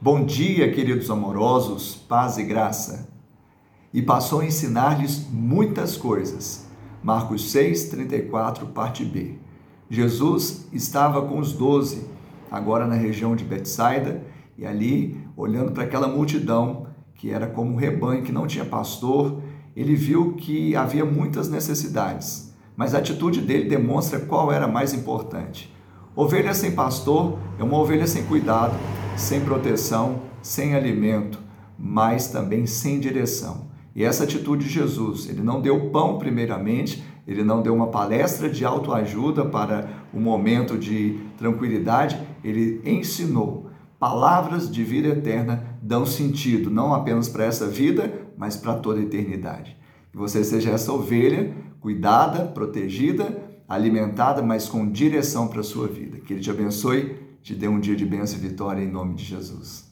Bom dia, queridos amorosos, paz e graça. E passou a ensinar-lhes muitas coisas. Marcos 6, 34, parte B. Jesus estava com os doze, agora na região de Betsaida, e ali, olhando para aquela multidão, que era como um rebanho que não tinha pastor, ele viu que havia muitas necessidades, mas a atitude dele demonstra qual era mais importante. Ovelha sem pastor é uma ovelha sem cuidado, sem proteção, sem alimento, mas também sem direção. E essa atitude de Jesus, ele não deu pão primeiramente, ele não deu uma palestra de autoajuda para um momento de tranquilidade, ele ensinou. Palavras de vida eterna dão sentido não apenas para essa vida, mas para toda a eternidade. Que você seja essa ovelha cuidada, protegida, alimentada, mas com direção para a sua vida. Que Ele te abençoe te dê um dia de bênção e vitória em nome de Jesus.